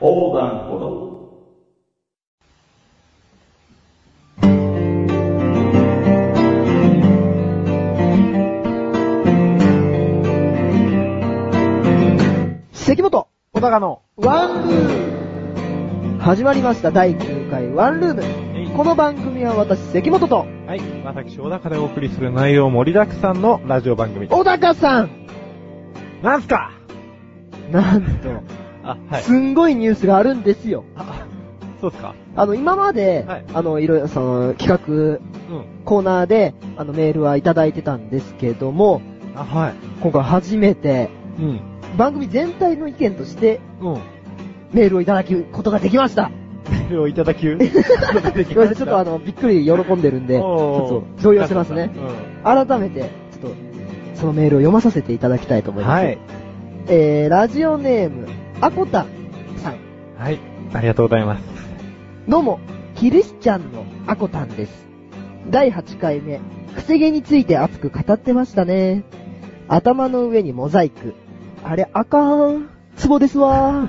横断歩道。関本小高の、ワンルーム始まりました第9回ワンルーム。この番組は私関本と、はい、私小高でお送りする内容盛りだくさんのラジオ番組。小高さんなんすか？なんと、あ、はい。すんごいニュースがあるんですよ。あ、そうっすか？あの、今まで、はいあの、いろいろ、その、企画、うん。コーナーで、あの、メールはいただいてたんですけども、あ、はい。今回初めて、うん。番組全体の意見として、うん。メールをいただくことができました。メールをいただ きゅうごめんなさい、ちょっとあの、びっくり喜んでるんで、ちょっと動揺してますね。う改めて、ちょっと、そのメールを読まさせていただきたいと思ん。います。はい。えー、ラジオネーム、アコタさん。はい。ありがとうございます。どうも、キリスチャンのアコタンです。第8回目、くせ毛について熱く語ってましたね。頭の上にモザイク。あれ、あかーん。ツボですわー。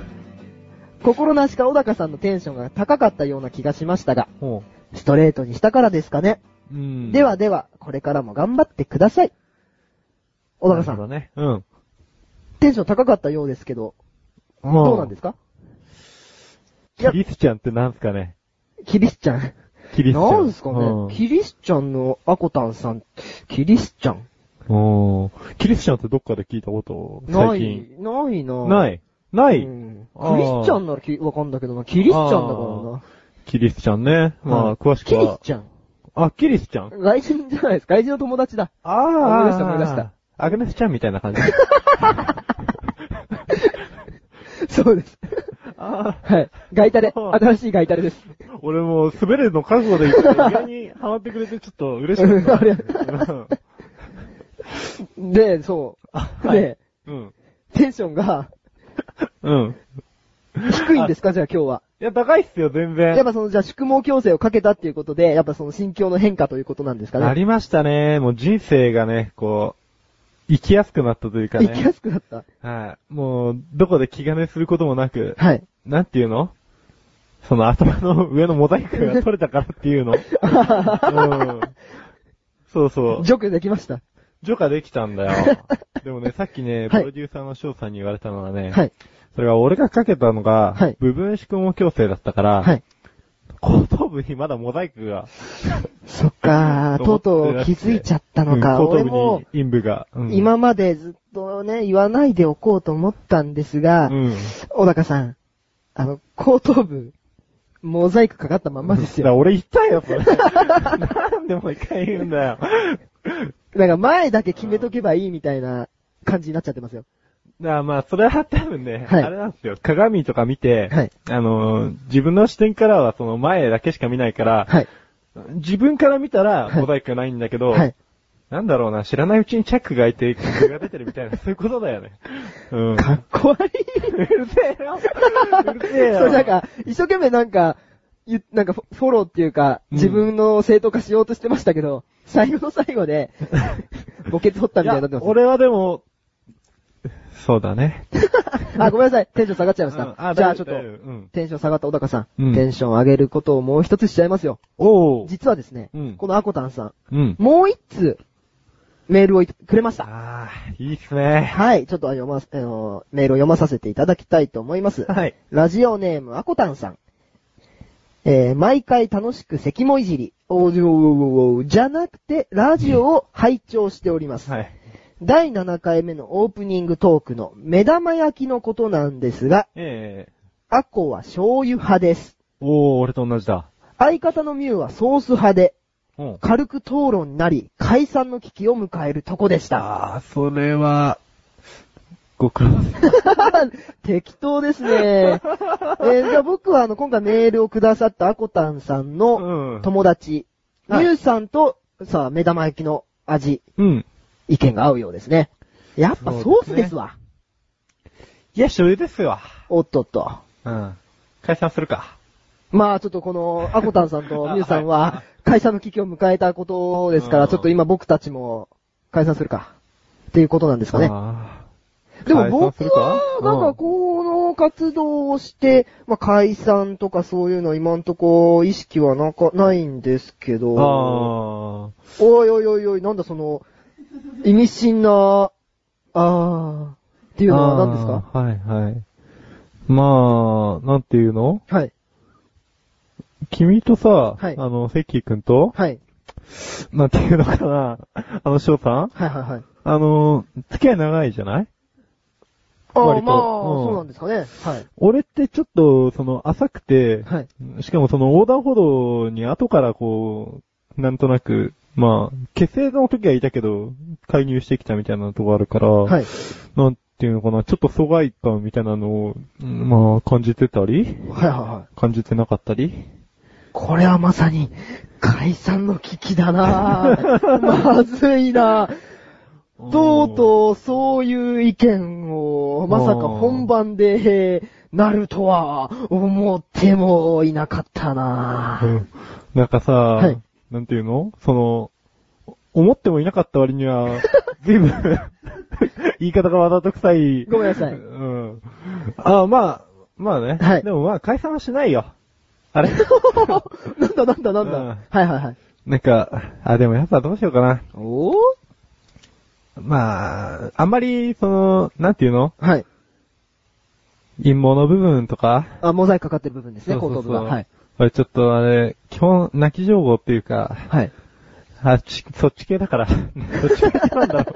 心なしか小高さんのテンションが高かったような気がしましたが、ほストレートにしたからですかね。う。うん。ではでは、これからも頑張ってください。小高さん、なるほどね。うん。テンション高かったようですけど、どうなんですすかキリスチャンってなんすかね？キリスチャン？キリスチャン。なんですかね、うんキリスチャンのアコタンさん、キリスチャンおーキリスチャンってどっかで聞いたことない最近。、ないなない？ない、うんあークリスチャンならきわかんだけどな、キリスチャンだからな。キリスチャンね。まあ、はい詳しくは。キリスチャン。あ、キリスチャン外人じゃないです。外人の友達だ。ああ思い出した思い出した。アグネスちゃんみたいな感じ。そうです。あはい。ガイタレ。新しいガイタレです。あ、俺もう滑れるの覚悟で言って、意外にハマってくれてちょっと嬉しかった。ありがうんで、そう。あはいで、うん。テンションがうん。低いんですか？じゃあ今日は。いや、高いっすよ、全然。やっぱその、じゃあ宿毛矯正をかけたっていうことで、やっぱその心境の変化ということなんですかね？ありましたね。もう人生がね、こう、生きやすくなったというかね。生きやすくなった。はい。もう、どこで気兼ねすることもなく、はい。なんていうの？その頭の上のモザイクが取れたからっていうの。うん。そうそう。除去できました。除化できたんだよ。でもね、さっきね、はいプロデューサーの翔さんに言われたのはね、はい。それが俺がかけたのが、はい部分縮毛矯正だったから、はい。後頭部にまだモザイクが、そっかー、とうとう気づいちゃったのか。うん後頭部に、陰部が。うん今までずっとね、言わないでおこうと思ったんですが、うん。小高さん、あの、後頭部、モザイクかかったまんまですよ。俺言ったよ、それ。なんでもう一回言うんだよ。なんか前だけ決めとけばいいみたいな感じになっちゃってますよ。だからまあ、それは多分ね、はいあれなんですよ。鏡とか見て、はいあのー自分の視点からはその前だけしか見ないから、はい。自分から見たらはいモザイクがないんだけど、はい。なんだろうな、知らないうちにチャックが開いて、傷が出てるみたいな、そういうことだよね。うん。かっこ悪い。うるせえよ。うるせえよ。そう、なんか、一生懸命なんか、ゆなんかフォフォローっていうか、うん自分の正当化しようとしてましたけど、最後の最後で、ボケ取ったみたいになってます。いや俺はでも、そうだね。あ、ごめんなさい。テンション下がっちゃいました。うんあじゃあちょっとうんテンション下がった小高さん、うんテンション上げることをもう一つしちゃいますよ。おー。実はですね、うんこのアコタンさん、うん。もう一通、メールをいくれました。あー、いいっすね。はい、ちょっと読ま、あの、メールを読まさせていただきたいと思います。はい。ラジオネーム、アコタンさん。えー、毎回楽しく関もいじり、おーおーじゃなくて、ラジオを拝聴しております。はい。第7回目のオープニングトークの目玉焼きのことなんですが、ええアコは醤油派です。おー、俺と同じだ。相方のミュウはソース派で、うん。軽く討論になり、解散の危機を迎えるとこでした。あー、それは、ご苦労様。適当ですね。えーじゃあ僕はあの、今回メールをくださったアコタンさんのうん。友達、ミはいュウさんと、さあ、目玉焼きの味、うん。意見が合うようですね。やっぱソースですわ。いや、醤油ですわ。おっとっと。うん。解散するか。まあちょっとこの、アコタンさんと ミュウさんはは、解散の危機を迎えたことですから、うんちょっと今僕たちも解散するか。っていうことなんですかね。あでも解散僕するか？は、なんかこのの活動をして、まあ、解散とかそういうのは今んとこ意識はなか、ないんですけど。あおいおいおいおい、なんだその、意味深な、あー、っていー。うのは何ですか？あーはいはい。まあ、なんていうの？はい。君とさ、はいあの、セッキー君と、はい。なんていうのかな、あの、翔さん？はいはいはい。あの、付き合い長いじゃない？ああ、割とまあ、うんそうなんですかね。はい。俺ってちょっと、その、浅くて、はい。しかもその横断歩道に後からこう、なんとなく、まあ、結成の時はいたけど、介入してきたみたいなとこあるから、はい。なんていうのかな、ちょっと疎外感みたいなのを、うん。まあ、感じてたり、はいはいはい。感じてなかったり。これはまさに、解散の危機だなぁ。まずいなぁ。とうとう、そういう意見を、まさか本番で、なるとは、思ってもいなかったなぁ。うん。なんかさ、いなんていうの？その、思ってもいなかった割には、随分、言い方がわざと臭い。ごめんなさいうん。あまあ、まあね。はいでもまあ、解散はしないよ。あれ？なんだなんだなんだ、うんはいはいはい。なんか、あ、でもやっぱどうしようかな。お？ーまあ、あんまり、その、なんていうの？はい。陰謀の部分とか、あ、モザイクかかってる部分ですね、そうそうそう後頭部が。はい。あれちょっとあれ、基本、泣き情報っていうか、はい。あ、ち、そっち系だから。そっち系なんだろ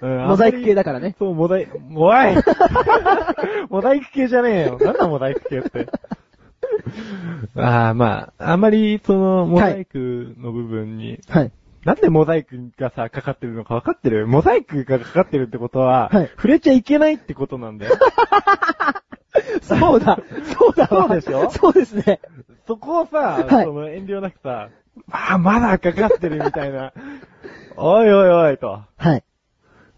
う。うんモザイク系だからね。そう、モザイク、おい モザイク系じゃねえよ。なんだモザイク系って。ああ、まあ、あんまり、その、モザイクの部分に、はい。なんでモザイクがさ、かかってるのか分かってる？モザイクがかかってるってことは、はい触れちゃいけないってことなんだよ。そうだそうだわそうでしょ？そうですね。そこをさ、はいその遠慮なくさ、ああ、まだかかってるみたいな。おいおいおいと。はい。っ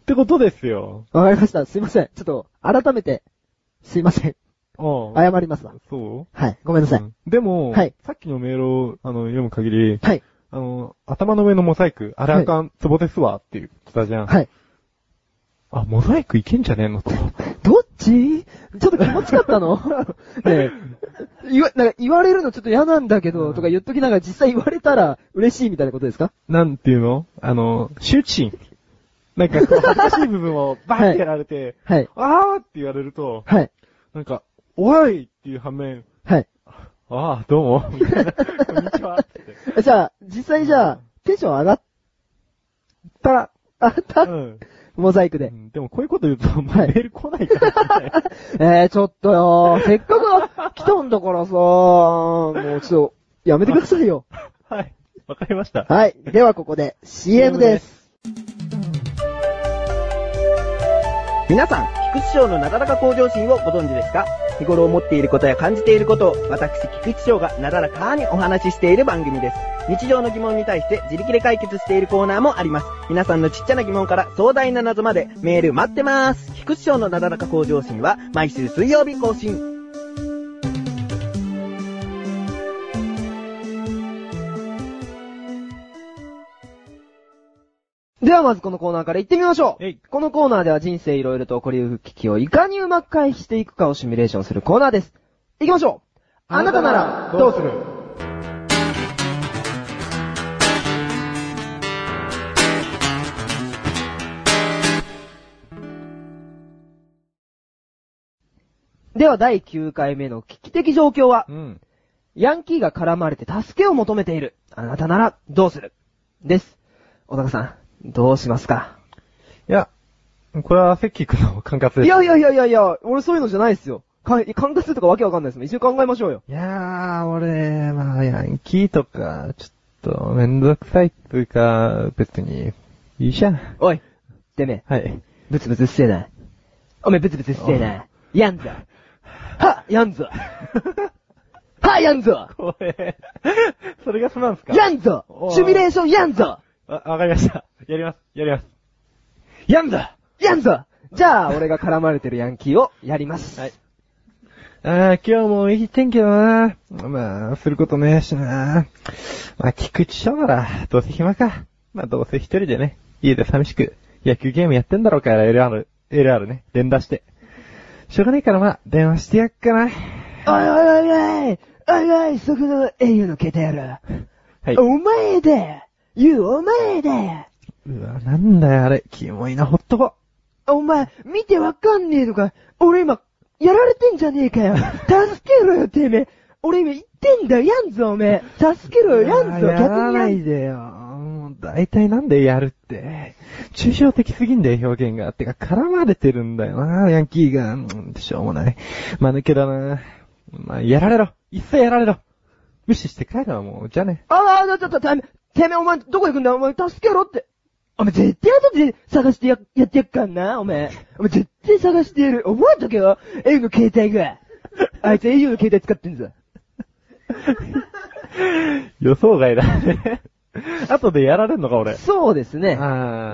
てことですよ。わかりました。すいません。ちょっと、改めて、すいません。うん。謝りますわ。そう？はい。ごめんなさい。うんでも、はいさっきのメールをあの読む限り、はい。あの、頭の上のモザイク、あれあかん、ツボですわって言ってたじゃん。はい。あ、モザイクいけんじゃねえのと。どっち？ちょっと気持ちかったの？ねえ。言わ、なんか言われるのちょっと嫌なんだけど、とか言っときながら実際言われたら嬉しいみたいなことですか？なんていうの？あの、羞恥心。なんかこう、恥ずかしい部分をバーってやられて、はい。あーって言われると、はい。なんか、おいっていう反面、はい。ああ、どうも、こんにちは。じゃあ、実際じゃあ、テンション上がった、あった、うん。モザイクで。うんでもこういうこと言うと、メール来ないからね。えー、ちょっとよせっかく来たんだからさもうちょっと、やめてくださいよ。はい。わかりました。はい。ではここで CM です。皆さん、菊池賞のなだらか向上心をご存知ですか？日頃思っていることや感じていることを、私、菊池賞がなだらかにお話ししている番組です。日常の疑問に対して自力で解決しているコーナーもあります。皆さんのちっちゃな疑問から壮大な謎までメール待ってます。菊池賞のなだらか向上心は毎週水曜日更新。ではまずこのコーナーから行ってみましょう。このコーナーでは人生いろいろと起こりうる危機をいかにうまく回避していくかをシミュレーションするコーナーです。行きましょうあなたならどうする？では第9回目の危機的状況は、うん。ヤンキーが絡まれて助けを求めている。あなたならどうする？です。小高さん、どうしますか？いや、これはセッキー君の管轄です。いやいやいやいやいや、俺そういうのじゃないですよ。か、管轄とかわけわかんないですもん。一緒に考えましょうよ。いやー、俺、まあ、ヤンキーとか、ちょっと、めんどくさいっていうか、別に、いいじゃん。おい、てめえ、はい。ブツブツうっせえな。おめえブツブツうっせえな。やんぞ。はやんぞ。はやんぞ。これ、それがそうなんですか？やんぞシミュレーションやんぞわ、わかりました。やります、やります。やんぞやんぞじゃあ、俺が絡まれてるヤンキーをやります。はい。あー、今日もいい天気だなまあ、することねえしなまあ、菊池翔なら、どうせ暇か。まあ、どうせ一人でね、家で寂しく、野球ゲームやってんだろうから、LR、LR ね、連打して。しょうがないからまあ、電話してやっかな。おいおいおいおいおいおい、そこの英雄の携帯やろ。はい。お前だよ言うお前だようわ、なんだよあれ。キモいな、ほっとこ。お前、見てわかんねえのか。俺今、やられてんじゃねえかよ。助けろよ、てめえ。俺今言ってんだよ、やんぞ、おめえ。助けろよ、やんぞ、やら逆にやなんいでよ。もう、大体なんでやるって。抽象的すぎんだよ、表現が。てか、絡まれてるんだよな、ヤンキーが。うんしょうもない。まぬけだな。まあ、やられろ。一切やられろ。無視して帰るわ、もう。じゃあね。ああ、ちょっと、てめえ、てめえ、お前、どこ行くんだよ、お前、助けろって。お前、絶対後で探してや、やってやっかんな、お前。お前、絶対探してやる。覚えとけよ、英雄の携帯が。あいつ英雄の携帯使ってんぞ。予想外だね。後でやられんのか、俺。そうですね。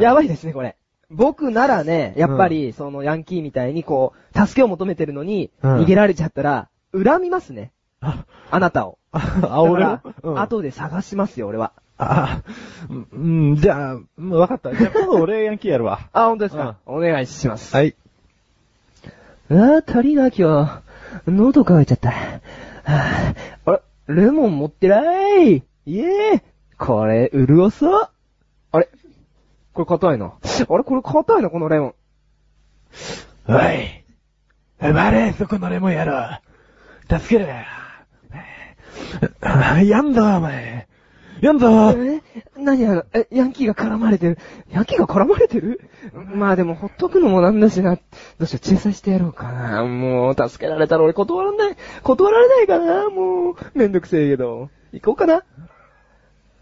やばいですね、これ。僕ならね、やっぱり、そのヤンキーみたいにこう、助けを求めてるのに、うん逃げられちゃったら、恨みますね。あ、あなたを。あ、俺らうん後で探しますよ、俺は。あ、うん、うんじゃあ、うんわかった。じゃあ、今度俺ヤンキーやるわ。あ、本当ですか、お願いします。はい。あー、足りな、今日。喉乾いちゃった。はあ、あれ、レモン持ってない？いえこれ、潤そう。あれ？これ硬いな。あれ？これ硬いな、このレモン。おい。バレそこのレモンやろ。助けろよ。やんぞ、お前。やんぞ。え何あの、え、ヤンキーが絡まれてる。ヤンキーが絡まれてる？まあでも、ほっとくのもなんだしな。どうしよう、仲裁してやろうかな。もう、助けられたら俺断らない。断られないかな。もう、めんどくせえけど。行こうかな。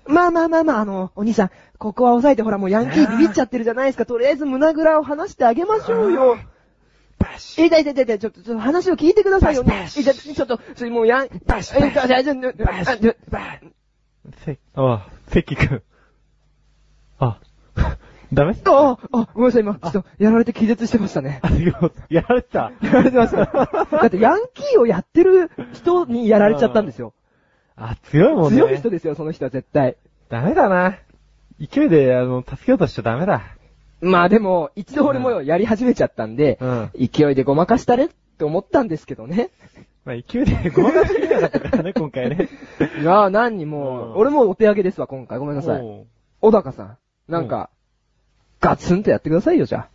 まあまあまあまあ、あの、お兄さん、ここは押さえてほら、もうヤンキービビっちゃってるじゃないですか。とりあえず胸ぐらを離してあげましょうよ。バシえ、だいだいだいだい、ちょっと、ちょっと話を聞いてくださいよね。バシえ、じゃ、ちょっと、ちょもうやん、バシえ、じゃ、じゃ、じゃ、バシあじゃせ、あ、関君。あ、ダメ？あ、あ、ごめんなさい、今、ちょっと、やられて気絶してましたね。あ、やられてた？やられてました。だって、ヤンキーをやってる人にやられちゃったんですよ。あ、強いもんね。強い人ですよ、その人は絶対。ダメだな。勢いで、あの、助けようとしちゃダメだ。まあでも、一度俺もやり始めちゃったんで、うん。勢いでごまかしたれって思ったんですけどね。まあ、勢いでごまかしきれなかったからね、今回ね。いやー、何にもう俺もお手上げですわ、今回。ごめんなさい。おう小高さん、なんか、ガツンとやってくださいよ、じゃ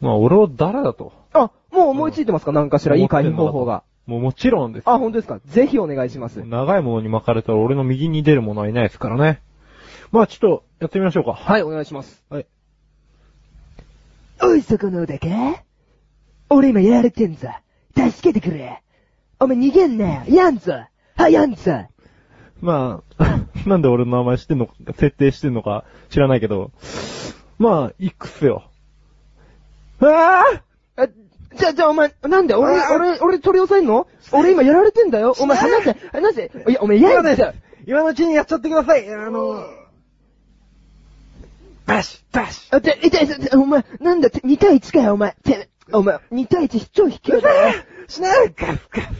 まあ、俺を誰だと。あ。あ、もう思いついてますか？なんかしらいい回避方法が。もうもちろんです。あ、本当ですか？ぜひお願いします。長いものに巻かれたら俺の右に出るものはいないですからね。まあちょっと、やってみましょうか。はい、お願いします。はい。おい、そこのだか俺今やられてんぞ。助けてくれ。お前逃げんなよ。やんぞ。は、やんぞ。まあ、なんで俺の名前知ってんのか、設定してんのか知らないけど。まあ、いくっすよ。あああ、じゃ、じゃあお前、なんで？俺、俺、俺取り押さえんの？俺今やられてんだよ。お前話せ、話せ。いや、お前やんぞ。今のうちにやっちゃってください。あの、バシバシあ、て、痛い、痛い、お前、なんだ、て2対1かよ、お前。て、お前、2対1超卑怯だよ。しないガフガフ。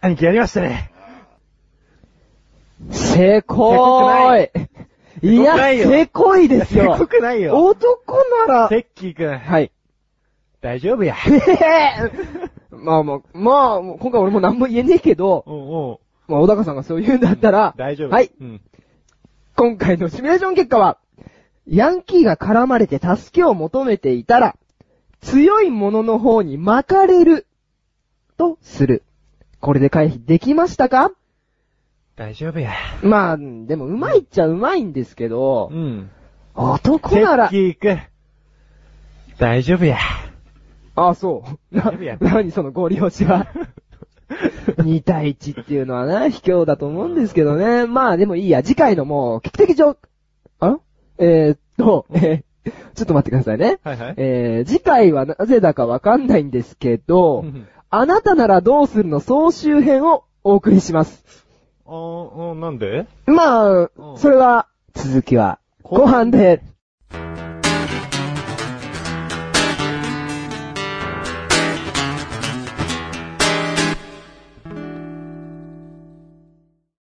兄貴やりましたね。せこーい。いや、せこいですよ。せこくないよ。男なら、セッキーくん。はい。大丈夫や。まあまあ、まあ、もう今回俺も何も言えねえけど、おうおうまあ、小高さんがそう言うんだったら、大丈夫。はい。うん。今回のシミュレーション結果は、ヤンキーが絡まれて助けを求めていたら、強い者の方に巻かれる、とする。これで回避できましたか？大丈夫や。まあ、でもうまいっちゃうまいんですけどう、ん。男なら。大丈夫や。あ、そう。な大丈夫や、何そのご利用しは。2対1っていうのはね、卑怯だと思うんですけどね。まあでもいいや、次回のもう、危機的状、あ？えー、っと、えーちょっと待ってくださいね。はいはい。えー、次回はなぜだかわかんないんですけど、あなたならどうするの？総集編をお送りします。あーなんで？まあ、うんそれは、続きは、後半で。